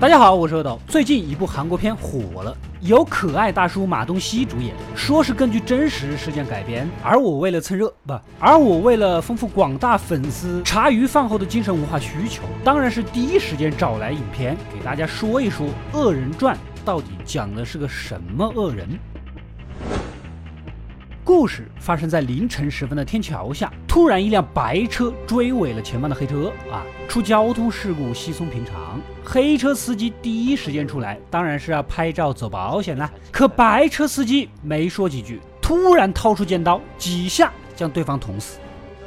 大家好，我是阿斗。最近一部韩国片火了，由可爱大叔马东锡主演，说是根据真实事件改编。而我为了蹭热，不，而我为了丰富广大粉丝茶余饭后的精神文化需求，当然是第一时间找来影片给大家说一说《恶人传》到底讲的是个什么恶人。故事发生在凌晨时分的天桥下，突然一辆白车追尾了前方的黑车，啊，出交通事故稀松平常。黑车司机第一时间出来，当然是要拍照走保险了。可白车司机没说几句，突然掏出尖刀，几下将对方捅死。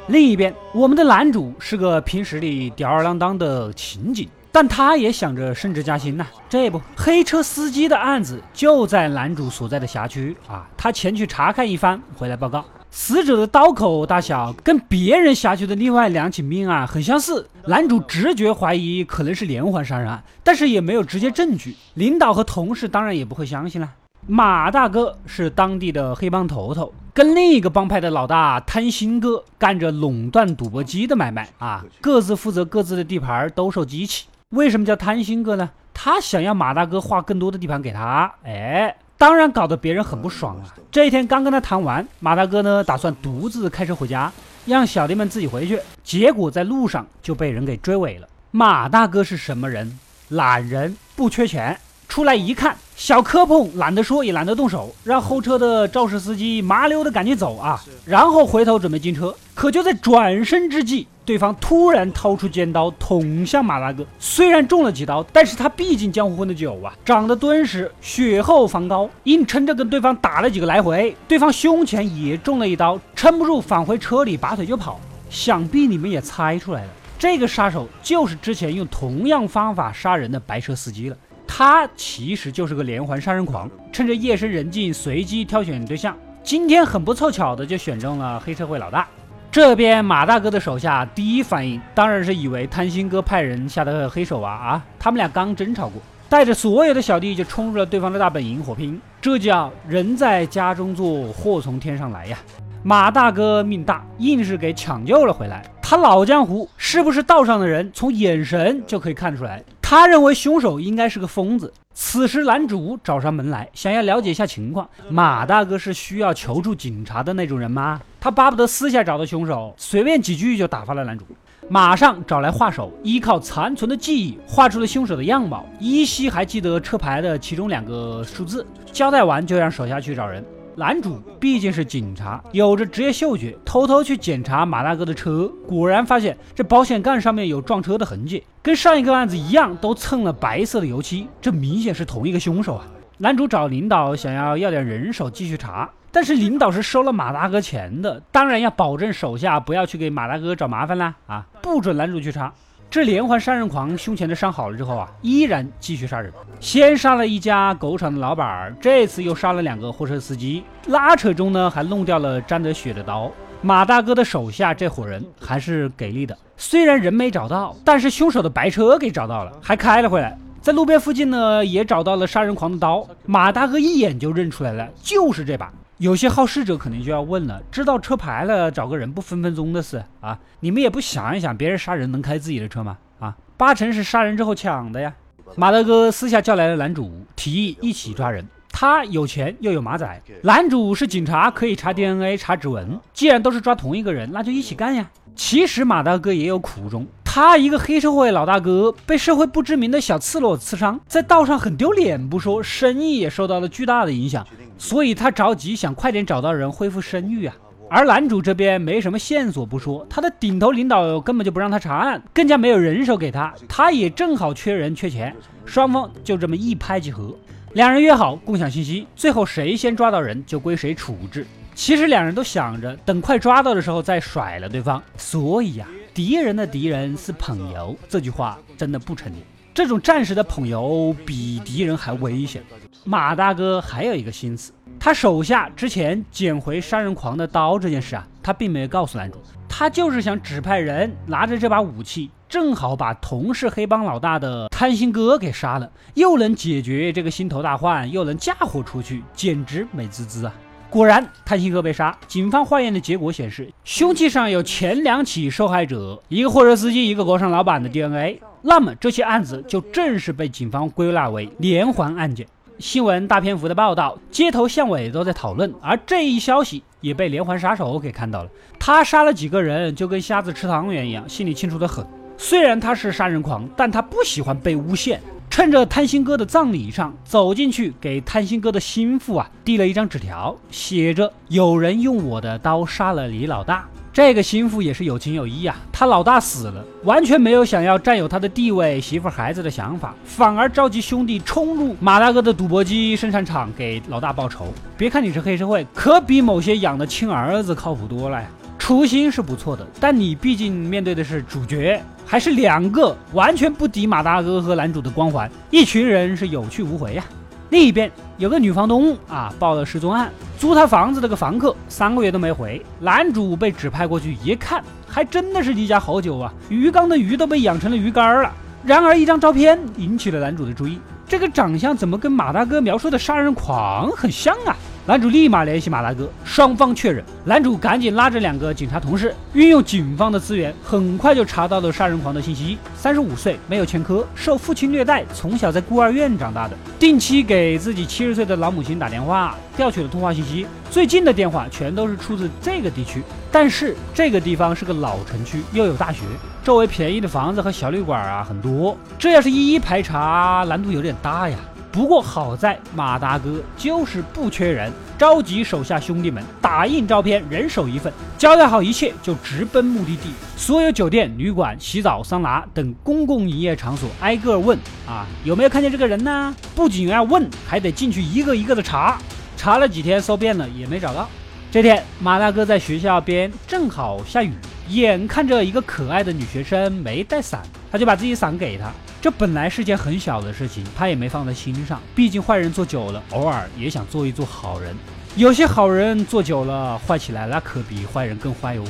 另一边，我们的男主是个平时里吊儿郎当的刑警。但他也想着升职加薪呐。这不，黑车司机的案子就在男主所在的辖区啊。他前去查看一番，回来报告，死者的刀口大小跟别人辖区的另外两起命案很相似。男主直觉怀疑可能是连环杀人案，但是也没有直接证据。领导和同事当然也不会相信了。马大哥是当地的黑帮头头，跟另一个帮派的老大贪心哥干着垄断赌博机的买卖啊，各自负责各自的地盘，兜售机器。为什么叫贪心哥呢？他想要马大哥划更多的地盘给他，哎，当然搞得别人很不爽啊。这一天刚跟他谈完，马大哥呢打算独自开车回家，让小弟们自己回去。结果在路上就被人给追尾了。马大哥是什么人？懒人，不缺钱。出来一看，小磕碰懒得说也懒得动手，让后车的肇事司机麻溜的赶紧走啊，然后回头准备进车。可就在转身之际，对方突然掏出尖刀捅向马大哥。虽然中了几刀，但是他毕竟江湖混的久啊，长得敦实，血厚防高，硬撑着跟对方打了几个来回。对方胸前也中了一刀，撑不住返回车里拔腿就跑。想必你们也猜出来了，这个杀手就是之前用同样方法杀人的白车司机了。他其实就是个连环杀人狂，趁着夜深人静随机挑选对象。今天很不凑巧的就选中了黑社会老大。这边马大哥的手下第一反应当然是以为贪心哥派人下的黑手啊啊！他们俩刚争吵过，带着所有的小弟就冲入了对方的大本营火拼。这叫人在家中坐，祸从天上来呀！马大哥命大，硬是给抢救了回来。他老江湖，是不是道上的人，从眼神就可以看出来。他认为凶手应该是个疯子。此时，男主找上门来，想要了解一下情况。马大哥是需要求助警察的那种人吗？他巴不得私下找到凶手，随便几句就打发了男主。马上找来画手，依靠残存的记忆画出了凶手的样貌，依稀还记得车牌的其中两个数字。交代完，就让手下去找人。男主毕竟是警察，有着职业嗅觉，偷偷去检查马大哥的车，果然发现这保险杠上面有撞车的痕迹，跟上一个案子一样，都蹭了白色的油漆，这明显是同一个凶手啊！男主找领导想要要点人手继续查，但是领导是收了马大哥钱的，当然要保证手下不要去给马大哥找麻烦啦啊，不准男主去查。这连环杀人狂胸前的伤好了之后啊，依然继续杀人。先杀了一家狗场的老板，这次又杀了两个货车司机。拉扯中呢，还弄掉了沾着血的刀。马大哥的手下这伙人还是给力的，虽然人没找到，但是凶手的白车给找到了，还开了回来。在路边附近呢，也找到了杀人狂的刀。马大哥一眼就认出来了，就是这把。有些好事者可能就要问了：知道车牌了，找个人不分分钟的事啊？你们也不想一想，别人杀人能开自己的车吗？啊，八成是杀人之后抢的呀！马大哥私下叫来了男主，提议一起抓人。他有钱又有马仔，男主是警察，可以查 DNA、查指纹。既然都是抓同一个人，那就一起干呀！其实马大哥也有苦衷。他一个黑社会老大哥，被社会不知名的小刺猬刺伤，在道上很丢脸不说，生意也受到了巨大的影响，所以他着急想快点找到人恢复声誉啊。而男主这边没什么线索不说，他的顶头领导根本就不让他查案，更加没有人手给他，他也正好缺人缺钱，双方就这么一拍即合，两人约好共享信息，最后谁先抓到人就归谁处置。其实两人都想着等快抓到的时候再甩了对方，所以呀。敌人的敌人是朋友，这句话真的不成立。这种战士的朋友比敌人还危险。马大哥还有一个心思，他手下之前捡回杀人狂的刀这件事啊，他并没有告诉男主，他就是想指派人拿着这把武器，正好把同是黑帮老大的贪心哥给杀了，又能解决这个心头大患，又能嫁祸出去，简直美滋滋啊！果然，贪心哥被杀。警方化验的结果显示，凶器上有前两起受害者，一个货车司机，一个国商老板的 DNA。那么这些案子就正式被警方归纳为连环案件。新闻大篇幅的报道，街头巷尾都在讨论，而这一消息也被连环杀手给看到了。他杀了几个人，就跟瞎子吃汤圆一样，心里清楚的很。虽然他是杀人狂，但他不喜欢被诬陷。趁着贪心哥的葬礼上，走进去给贪心哥的心腹啊递了一张纸条，写着：“有人用我的刀杀了李老大。”这个心腹也是有情有义啊，他老大死了，完全没有想要占有他的地位、媳妇孩子的想法，反而召集兄弟冲入马大哥的赌博机生产厂给老大报仇。别看你是黑社会，可比某些养的亲儿子靠谱多了呀。初心是不错的，但你毕竟面对的是主角，还是两个完全不敌马大哥和男主的光环，一群人是有去无回呀。另一边有个女房东啊，报了失踪案，租她房子的个房客三个月都没回，男主被指派过去一看，还真的是离家好久啊，鱼缸的鱼都被养成了鱼干了。然而一张照片引起了男主的注意，这个长相怎么跟马大哥描述的杀人狂很像啊？男主立马联系马大哥，双方确认。男主赶紧拉着两个警察同事，运用警方的资源，很快就查到了杀人狂的信息。三十五岁，没有前科，受父亲虐待，从小在孤儿院长大的，定期给自己七十岁的老母亲打电话，调取了通话信息。最近的电话全都是出自这个地区，但是这个地方是个老城区，又有大学，周围便宜的房子和小旅馆啊很多。这要是一一排查，难度有点大呀。不过好在马大哥就是不缺人，召集手下兄弟们打印照片，人手一份，交代好一切就直奔目的地。所有酒店、旅馆、洗澡、桑拿等公共营业场所挨个问啊，有没有看见这个人呢？不仅要问，还得进去一个一个的查。查了几天，搜遍了也没找到。这天，马大哥在学校边正好下雨，眼看着一个可爱的女学生没带伞，他就把自己伞给她。这本来是件很小的事情，他也没放在心上。毕竟坏人做久了，偶尔也想做一做好人。有些好人做久了坏起来，那可比坏人更坏哟。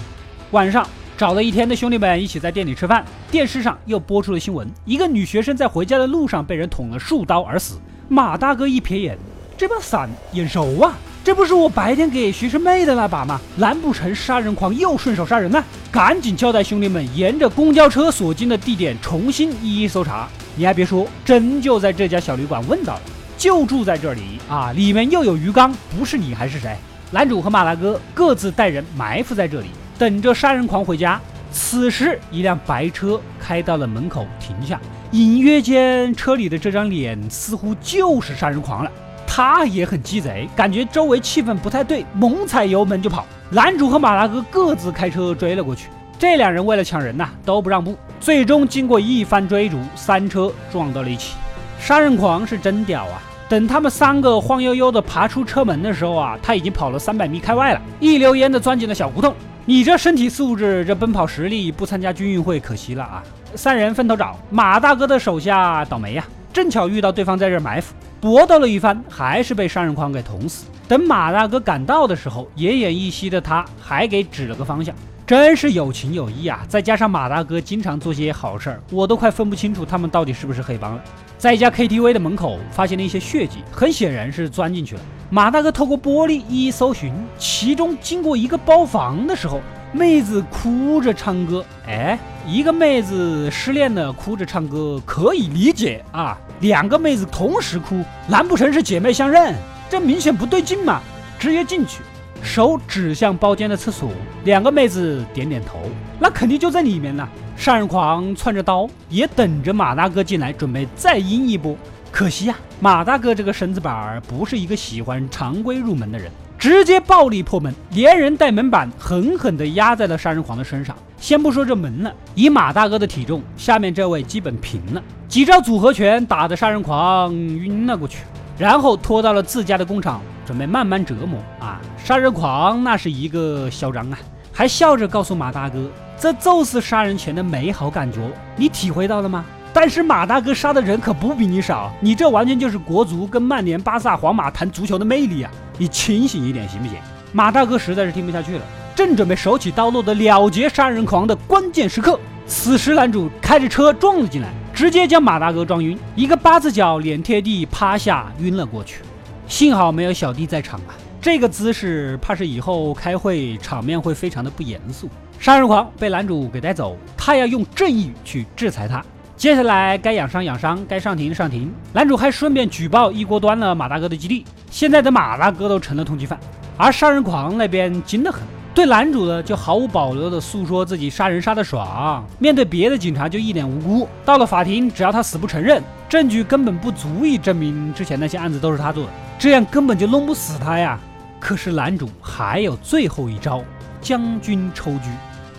晚上找了一天的兄弟们一起在店里吃饭，电视上又播出了新闻：一个女学生在回家的路上被人捅了数刀而死。马大哥一瞥眼，这把伞眼熟啊！这不是我白天给学生妹的那把吗？难不成杀人狂又顺手杀人了？赶紧交代兄弟们，沿着公交车所经的地点重新一一搜查。你还别说，真就在这家小旅馆问到了，就住在这里啊！里面又有鱼缸，不是你还是谁？男主和马大哥各自带人埋伏在这里，等着杀人狂回家。此时，一辆白车开到了门口停下，隐约间车里的这张脸似乎就是杀人狂了。他也很鸡贼，感觉周围气氛不太对，猛踩油门就跑。男主和马大哥各自开车追了过去。这两人为了抢人呐，都不让步。最终经过一番追逐，三车撞到了一起。杀人狂是真屌啊！等他们三个晃悠悠的爬出车门的时候啊，他已经跑了三百米开外了，一溜烟的钻进了小胡同。你这身体素质，这奔跑实力，不参加军运会可惜了啊！三人分头找马大哥的手下，倒霉呀，正巧遇到对方在这埋伏。搏斗了一番，还是被杀人狂给捅死。等马大哥赶到的时候，奄奄一息的他还给指了个方向，真是有情有义啊！再加上马大哥经常做些好事儿，我都快分不清楚他们到底是不是黑帮了。在一家 KTV 的门口发现了一些血迹，很显然是钻进去了。马大哥透过玻璃一一搜寻，其中经过一个包房的时候。妹子哭着唱歌，哎，一个妹子失恋了哭着唱歌可以理解啊，两个妹子同时哭，难不成是姐妹相认？这明显不对劲嘛！直接进去，手指向包间的厕所，两个妹子点点头，那肯定就在里面呢。杀人狂攥着刀，也等着马大哥进来，准备再阴一波。可惜呀，马大哥这个身子板儿不是一个喜欢常规入门的人。直接暴力破门，连人带门板狠狠地压在了杀人狂的身上。先不说这门了，以马大哥的体重，下面这位基本平了。几招组合拳打得杀人狂晕了过去，然后拖到了自家的工厂，准备慢慢折磨啊！杀人狂那是一个嚣张啊，还笑着告诉马大哥，这就是杀人前的美好感觉，你体会到了吗？但是马大哥杀的人可不比你少，你这完全就是国足跟曼联、巴萨、皇马谈足球的魅力啊！你清醒一点行不行？马大哥实在是听不下去了，正准备手起刀落的了结杀人狂的关键时刻，此时男主开着车撞了进来，直接将马大哥撞晕，一个八字脚脸贴地趴下晕了过去。幸好没有小弟在场啊，这个姿势怕是以后开会场面会非常的不严肃。杀人狂被男主给带走，他要用正义去制裁他。接下来该养伤养伤，该上庭上庭。男主还顺便举报一锅端了马大哥的基地，现在的马大哥都成了通缉犯，而杀人狂那边精得很，对男主呢就毫无保留的诉说自己杀人杀的爽，面对别的警察就一脸无辜。到了法庭，只要他死不承认，证据根本不足以证明之前那些案子都是他做的，这样根本就弄不死他呀。可是男主还有最后一招，将军抽狙。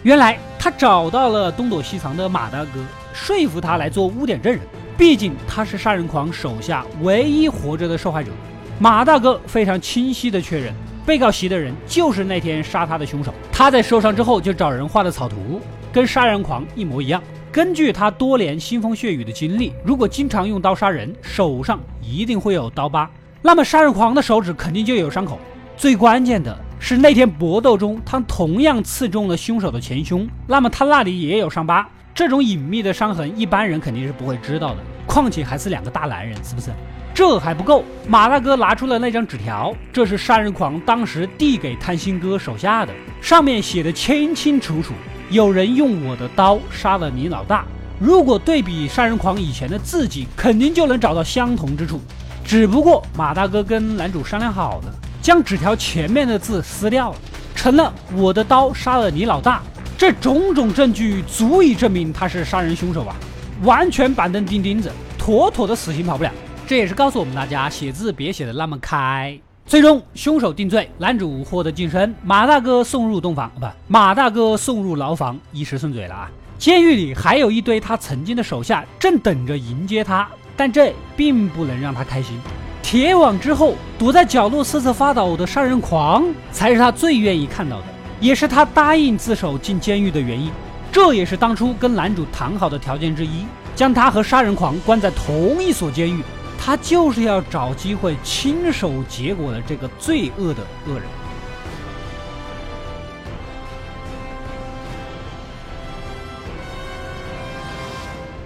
原来他找到了东躲西藏的马大哥，说服他来做污点证人。毕竟他是杀人狂手下唯一活着的受害者。马大哥非常清晰地确认，被告席的人就是那天杀他的凶手。他在受伤之后就找人画的草图，跟杀人狂一模一样。根据他多年腥风血雨的经历，如果经常用刀杀人，手上一定会有刀疤，那么杀人狂的手指肯定就有伤口。最关键的。是那天搏斗中，他同样刺中了凶手的前胸，那么他那里也有伤疤。这种隐秘的伤痕，一般人肯定是不会知道的。况且还是两个大男人，是不是？这还不够，马大哥拿出了那张纸条，这是杀人狂当时递给贪心哥手下的，上面写的清清楚楚：有人用我的刀杀了你老大。如果对比杀人狂以前的字迹，肯定就能找到相同之处。只不过马大哥跟男主商量好了。将纸条前面的字撕掉了，成了我的刀杀了你老大。这种种证据足以证明他是杀人凶手啊！完全板凳钉钉子，妥妥的死刑跑不了。这也是告诉我们大家，写字别写的那么开。最终凶手定罪，男主获得晋升，马大哥送入洞房，不，马大哥送入牢房，一时顺嘴了啊！监狱里还有一堆他曾经的手下正等着迎接他，但这并不能让他开心。铁网之后，躲在角落瑟瑟发抖的杀人狂，才是他最愿意看到的，也是他答应自首进监狱的原因。这也是当初跟男主谈好的条件之一，将他和杀人狂关在同一所监狱。他就是要找机会亲手结果了这个罪恶的恶人。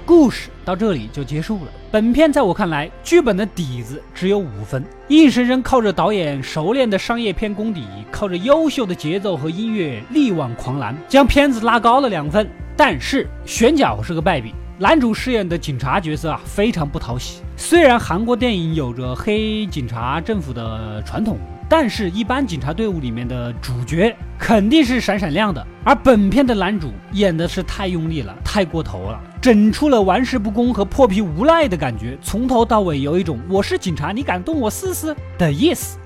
故事到这里就结束了。本片在我看来，剧本的底子只有五分，硬生生靠着导演熟练的商业片功底，靠着优秀的节奏和音乐力挽狂澜，将片子拉高了两分。但是选角是个败笔，男主饰演的警察角色啊，非常不讨喜。虽然韩国电影有着黑警察政府的传统。但是，一般警察队伍里面的主角肯定是闪闪亮的，而本片的男主演的是太用力了，太过头了，整出了玩世不恭和破皮无赖的感觉，从头到尾有一种我是警察，你敢动我试试的意思。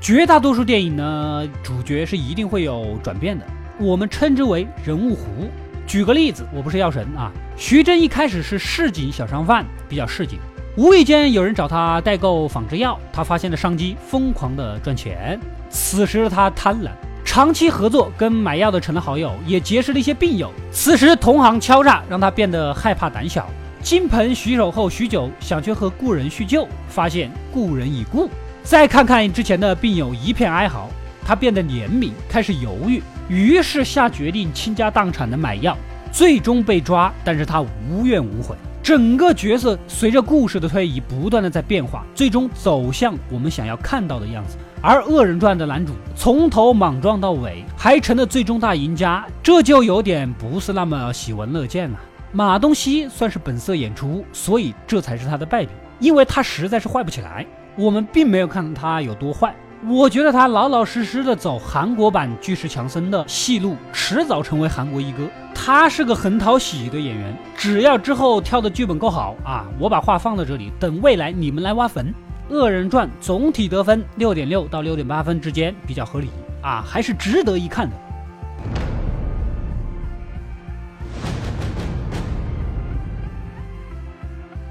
绝大多数电影呢，主角是一定会有转变的，我们称之为人物弧。举个例子，我不是药神啊，徐峥一开始是市井小商贩，比较市井，无意间有人找他代购仿制药，他发现了商机，疯狂的赚钱。此时的他贪婪，长期合作跟买药的成了好友，也结识了一些病友。此时同行敲诈，让他变得害怕胆小，金盆洗手后许久，想去和故人叙旧，发现故人已故。再看看之前的病友一片哀嚎，他变得怜悯，开始犹豫，于是下决定倾家荡产的买药，最终被抓，但是他无怨无悔。整个角色随着故事的推移，不断的在变化，最终走向我们想要看到的样子。而《恶人传》的男主从头莽撞到尾，还成了最终大赢家，这就有点不是那么喜闻乐见了。马东锡算是本色演出，所以这才是他的败笔，因为他实在是坏不起来。我们并没有看到他有多坏，我觉得他老老实实的走韩国版巨石强森的戏路，迟早成为韩国一哥。他是个很讨喜的演员，只要之后跳的剧本够好啊，我把话放在这里，等未来你们来挖坟。《恶人传》总体得分六点六到六点八分之间，比较合理啊，还是值得一看的。